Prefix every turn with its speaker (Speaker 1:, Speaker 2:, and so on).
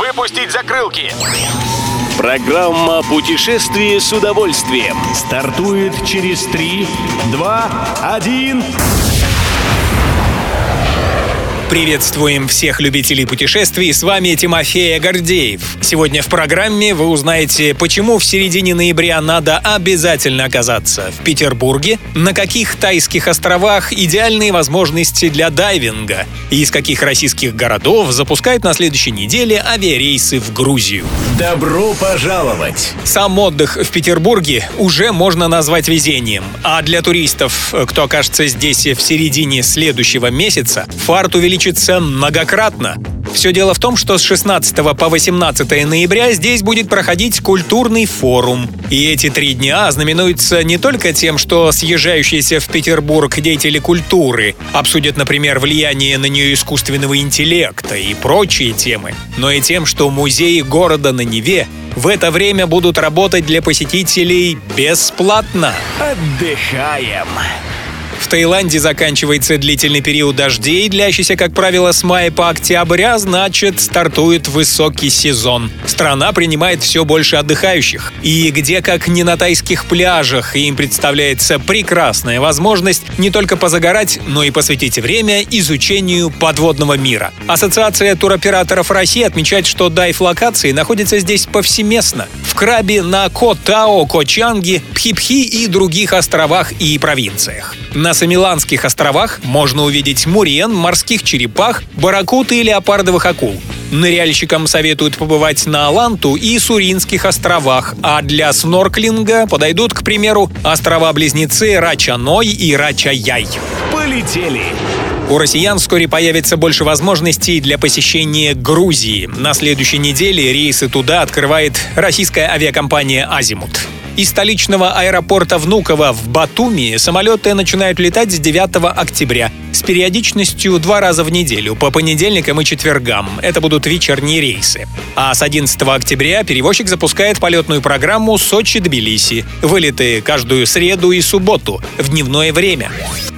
Speaker 1: Выпустить закрылки!
Speaker 2: Программа «Путешествие с удовольствием»
Speaker 3: стартует через 3, 2, 1...
Speaker 4: Приветствуем всех любителей путешествий, с вами Тимофей Гордеев. Сегодня в программе вы узнаете, почему в середине ноября надо обязательно оказаться в Петербурге, на каких тайских островах идеальные возможности для дайвинга и из каких российских городов запускают на следующей неделе авиарейсы в Грузию.
Speaker 3: Добро пожаловать!
Speaker 4: Сам отдых в Петербурге уже можно назвать везением, а для туристов, кто окажется здесь в середине следующего месяца, фарт увеличится увеличится многократно. Все дело в том, что с 16 по 18 ноября здесь будет проходить культурный форум. И эти три дня знаменуются не только тем, что съезжающиеся в Петербург деятели культуры обсудят, например, влияние на нее искусственного интеллекта и прочие темы, но и тем, что музеи города на Неве в это время будут работать для посетителей бесплатно.
Speaker 3: Отдыхаем!
Speaker 4: В Таиланде заканчивается длительный период дождей, длящийся, как правило, с мая по октябрь, а значит, стартует высокий сезон. Страна принимает все больше отдыхающих. И где, как не на тайских пляжах, им представляется прекрасная возможность не только позагорать, но и посвятить время изучению подводного мира. Ассоциация туроператоров России отмечает, что дайв-локации находятся здесь повсеместно. В Крабе, на Котао, Кочанге, Пхипхи и других островах и провинциях. На Самиланских островах можно увидеть мурен, морских черепах, барракут и леопардовых акул. Ныряльщикам советуют побывать на Аланту и Суринских островах, а для снорклинга подойдут, к примеру, острова-близнецы Рачаной и Рачаяй.
Speaker 3: Полетели!
Speaker 4: У россиян вскоре появится больше возможностей для посещения Грузии. На следующей неделе рейсы туда открывает российская авиакомпания «Азимут». Из столичного аэропорта Внуково в Батуми самолеты начинают летать с 9 октября с периодичностью два раза в неделю, по понедельникам и четвергам. Это будут вечерние рейсы. А с 11 октября перевозчик запускает полетную программу Сочи-Тбилиси. Вылеты каждую среду и субботу в дневное время.